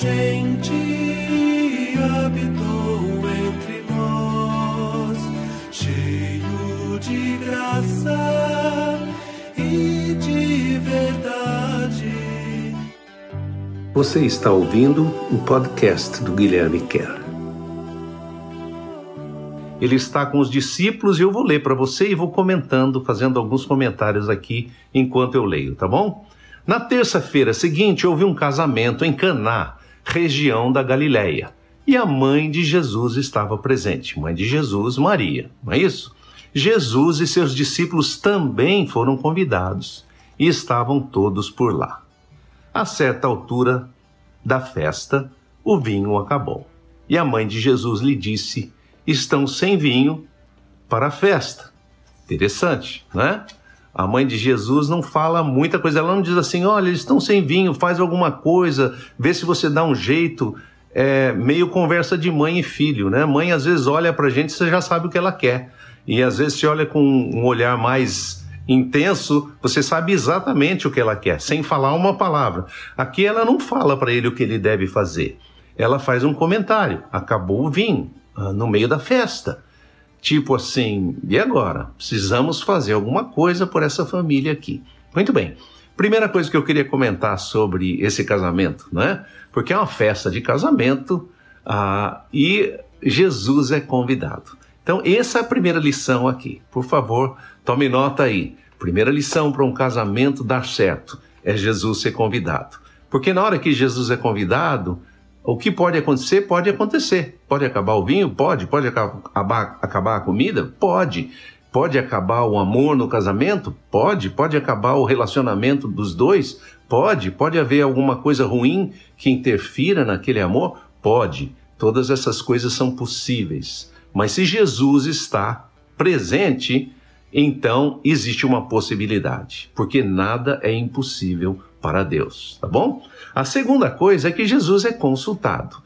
gente habitou entre nós, cheio de graça e de verdade. Você está ouvindo o podcast do Guilherme Kerr. Ele está com os discípulos e eu vou ler para você e vou comentando, fazendo alguns comentários aqui enquanto eu leio, tá bom? Na terça-feira seguinte, houve um casamento em Caná, região da Galileia, e a mãe de Jesus estava presente, mãe de Jesus, Maria, não é isso? Jesus e seus discípulos também foram convidados e estavam todos por lá. A certa altura da festa, o vinho acabou. E a mãe de Jesus lhe disse: Estão sem vinho para a festa. Interessante, né? A mãe de Jesus não fala muita coisa, ela não diz assim: olha, eles estão sem vinho, faz alguma coisa, vê se você dá um jeito. É meio conversa de mãe e filho, né? Mãe às vezes olha pra gente e você já sabe o que ela quer. E às vezes se olha com um olhar mais intenso, você sabe exatamente o que ela quer, sem falar uma palavra. Aqui ela não fala para ele o que ele deve fazer. Ela faz um comentário: acabou o vinho, ah, no meio da festa. Tipo assim, e agora? Precisamos fazer alguma coisa por essa família aqui. Muito bem. Primeira coisa que eu queria comentar sobre esse casamento, né? Porque é uma festa de casamento ah, e Jesus é convidado. Então, essa é a primeira lição aqui. Por favor, tome nota aí. Primeira lição para um casamento dar certo é Jesus ser convidado. Porque na hora que Jesus é convidado, o que pode acontecer? Pode acontecer. Pode acabar o vinho? Pode. Pode acabar, acabar a comida? Pode. Pode acabar o amor no casamento? Pode. Pode acabar o relacionamento dos dois? Pode. Pode haver alguma coisa ruim que interfira naquele amor? Pode. Todas essas coisas são possíveis. Mas se Jesus está presente, então existe uma possibilidade, porque nada é impossível para Deus, tá bom? A segunda coisa é que Jesus é consultado.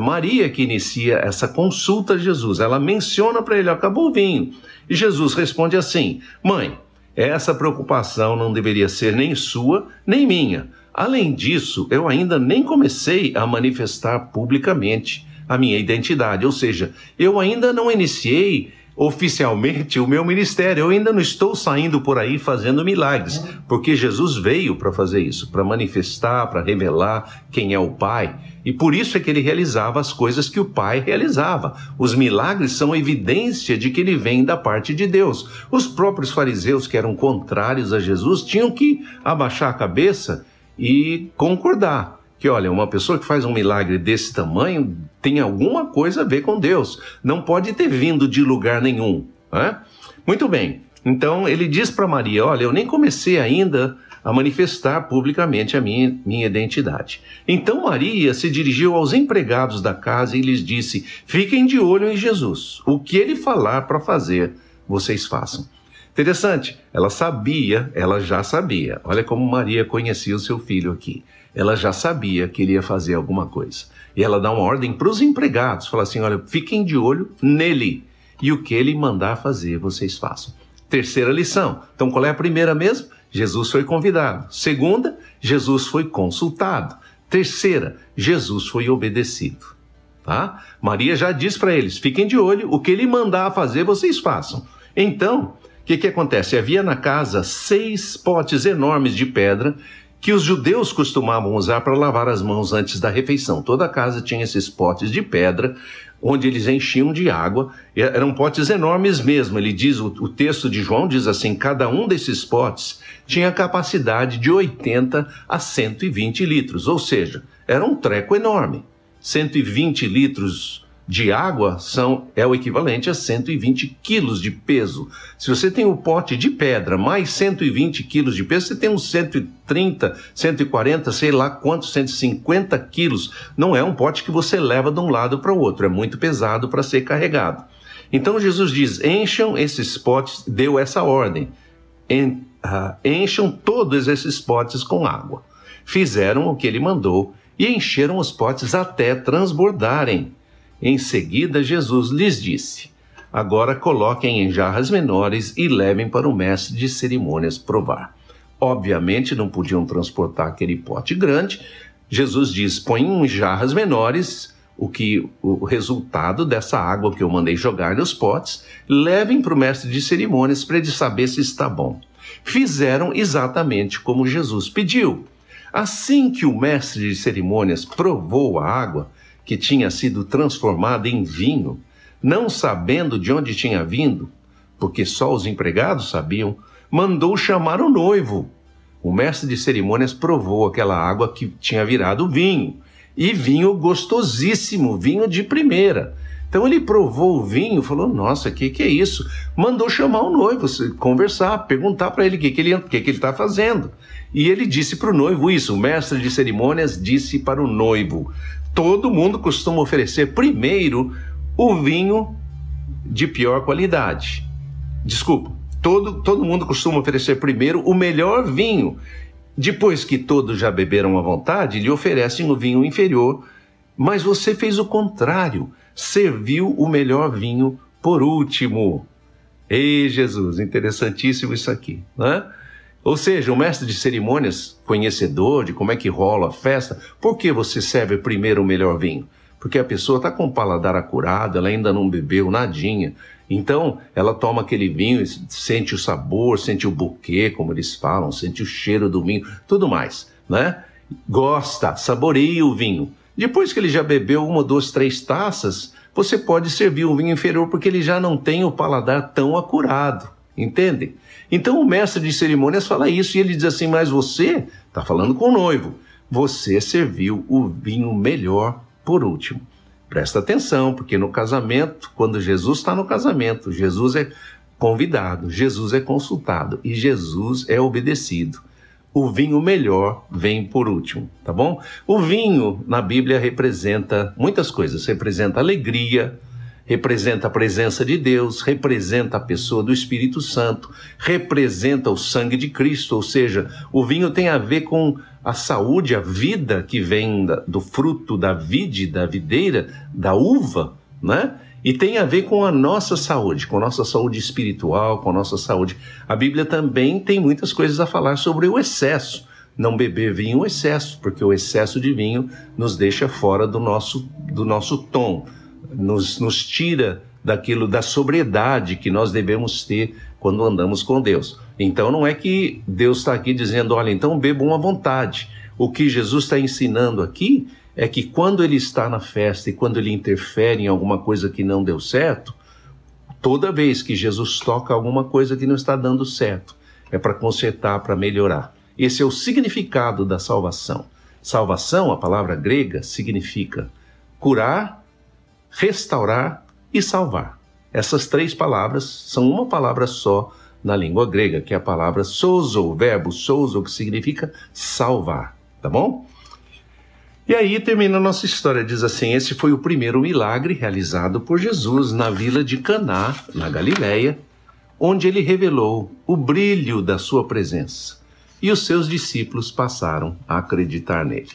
Maria que inicia essa consulta a Jesus, ela menciona para ele: acabou o vinho. E Jesus responde assim: Mãe, essa preocupação não deveria ser nem sua nem minha. Além disso, eu ainda nem comecei a manifestar publicamente a minha identidade, ou seja, eu ainda não iniciei oficialmente o meu ministério. Eu ainda não estou saindo por aí fazendo milagres, porque Jesus veio para fazer isso, para manifestar, para revelar quem é o Pai. E por isso é que ele realizava as coisas que o Pai realizava. Os milagres são evidência de que ele vem da parte de Deus. Os próprios fariseus, que eram contrários a Jesus, tinham que abaixar a cabeça e concordar que, olha, uma pessoa que faz um milagre desse tamanho tem alguma coisa a ver com Deus. Não pode ter vindo de lugar nenhum. Né? Muito bem. Então ele diz para Maria: Olha, eu nem comecei ainda a manifestar publicamente a minha, minha identidade. Então Maria se dirigiu aos empregados da casa e lhes disse: Fiquem de olho em Jesus. O que ele falar para fazer, vocês façam. Interessante, ela sabia, ela já sabia. Olha como Maria conhecia o seu filho aqui. Ela já sabia que ele ia fazer alguma coisa. E ela dá uma ordem para os empregados: fala assim, olha, fiquem de olho nele. E o que ele mandar fazer, vocês façam. Terceira lição. Então, qual é a primeira mesmo? Jesus foi convidado. Segunda, Jesus foi consultado. Terceira, Jesus foi obedecido. Tá? Maria já diz para eles: fiquem de olho, o que ele mandar fazer, vocês façam. Então, o que, que acontece? Havia na casa seis potes enormes de pedra que os judeus costumavam usar para lavar as mãos antes da refeição. Toda casa tinha esses potes de pedra, onde eles enchiam de água. Eram potes enormes mesmo. Ele diz, o, o texto de João diz assim: cada um desses potes tinha capacidade de 80 a 120 litros, ou seja, era um treco enorme. 120 litros de água são, é o equivalente a 120 quilos de peso. Se você tem o pote de pedra mais 120 quilos de peso, você tem uns 130, 140, sei lá quantos, 150 quilos. Não é um pote que você leva de um lado para o outro, é muito pesado para ser carregado. Então Jesus diz: encham esses potes, deu essa ordem, en, uh, encham todos esses potes com água. Fizeram o que ele mandou e encheram os potes até transbordarem. Em seguida, Jesus lhes disse: Agora coloquem em jarras menores e levem para o mestre de cerimônias provar. Obviamente não podiam transportar aquele pote grande. Jesus diz: põe em jarras menores o que o resultado dessa água que eu mandei jogar nos potes, levem para o mestre de cerimônias para ele saber se está bom. Fizeram exatamente como Jesus pediu. Assim que o mestre de cerimônias provou a água, que tinha sido transformada em vinho, não sabendo de onde tinha vindo, porque só os empregados sabiam, mandou chamar o noivo. O mestre de cerimônias provou aquela água que tinha virado vinho, e vinho gostosíssimo, vinho de primeira. Então ele provou o vinho, falou: Nossa, o que, que é isso? Mandou chamar o noivo, conversar, perguntar para ele o que, que ele que, que está fazendo. E ele disse para o noivo isso: o mestre de cerimônias disse para o noivo: Todo mundo costuma oferecer primeiro o vinho de pior qualidade. Desculpa, todo, todo mundo costuma oferecer primeiro o melhor vinho. Depois que todos já beberam à vontade, lhe oferecem o vinho inferior. Mas você fez o contrário, serviu o melhor vinho por último. Ei, Jesus, interessantíssimo isso aqui, né? Ou seja, o mestre de cerimônias, conhecedor de como é que rola a festa, por que você serve primeiro o melhor vinho? Porque a pessoa está com o paladar acurado, ela ainda não bebeu nadinha. Então, ela toma aquele vinho, sente o sabor, sente o buquê, como eles falam, sente o cheiro do vinho, tudo mais, né? Gosta, saboreia o vinho. Depois que ele já bebeu uma, duas, três taças, você pode servir um vinho inferior porque ele já não tem o paladar tão acurado, entende? Então o mestre de cerimônias fala isso e ele diz assim: Mas você, está falando com o noivo, você serviu o vinho melhor por último, presta atenção, porque no casamento, quando Jesus está no casamento, Jesus é convidado, Jesus é consultado e Jesus é obedecido. O vinho melhor vem por último, tá bom? O vinho na Bíblia representa muitas coisas, representa alegria, representa a presença de Deus, representa a pessoa do Espírito Santo, representa o sangue de Cristo, ou seja, o vinho tem a ver com a saúde, a vida que vem do fruto da vide, da videira, da uva, né? E tem a ver com a nossa saúde, com a nossa saúde espiritual, com a nossa saúde. A Bíblia também tem muitas coisas a falar sobre o excesso. Não beber vinho excesso, porque o excesso de vinho nos deixa fora do nosso, do nosso tom nos, nos tira daquilo da sobriedade que nós devemos ter quando andamos com Deus. Então não é que Deus está aqui dizendo, olha, então bebam à vontade. O que Jesus está ensinando aqui é que quando ele está na festa e quando ele interfere em alguma coisa que não deu certo, toda vez que Jesus toca alguma coisa que não está dando certo, é para consertar, para melhorar. Esse é o significado da salvação. Salvação, a palavra grega, significa curar restaurar e salvar. Essas três palavras são uma palavra só na língua grega, que é a palavra sozo, o verbo sozo, que significa salvar, tá bom? E aí termina a nossa história, diz assim: esse foi o primeiro milagre realizado por Jesus na vila de Caná, na Galiléia, onde ele revelou o brilho da sua presença. E os seus discípulos passaram a acreditar nele.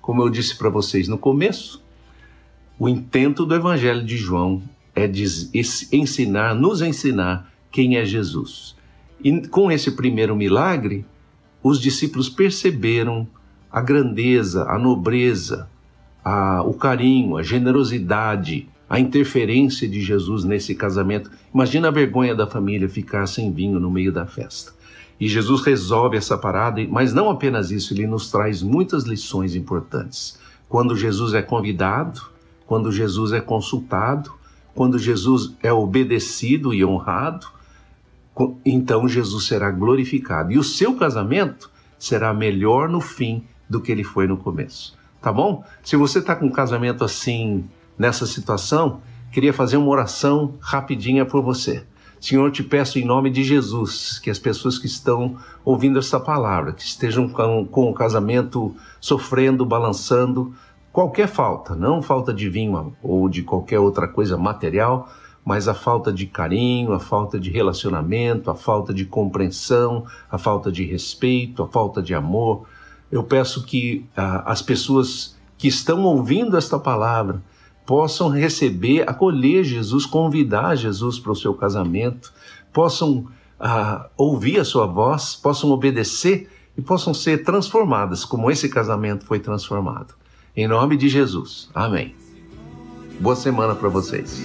Como eu disse para vocês no começo, o intento do Evangelho de João é ensinar, nos ensinar quem é Jesus. E com esse primeiro milagre, os discípulos perceberam a grandeza, a nobreza, a, o carinho, a generosidade, a interferência de Jesus nesse casamento. Imagina a vergonha da família ficar sem vinho no meio da festa. E Jesus resolve essa parada, mas não apenas isso, ele nos traz muitas lições importantes. Quando Jesus é convidado, quando Jesus é consultado, quando Jesus é obedecido e honrado, então Jesus será glorificado. E o seu casamento será melhor no fim do que ele foi no começo. Tá bom? Se você está com um casamento assim, nessa situação, queria fazer uma oração rapidinha por você. Senhor, te peço em nome de Jesus que as pessoas que estão ouvindo essa palavra, que estejam com, com o casamento sofrendo, balançando, qualquer falta, não falta de vinho ou de qualquer outra coisa material, mas a falta de carinho, a falta de relacionamento, a falta de compreensão, a falta de respeito, a falta de amor. Eu peço que ah, as pessoas que estão ouvindo esta palavra possam receber, acolher Jesus, convidar Jesus para o seu casamento, possam ah, ouvir a sua voz, possam obedecer e possam ser transformadas como esse casamento foi transformado. Em nome de Jesus. Amém. Boa semana para vocês.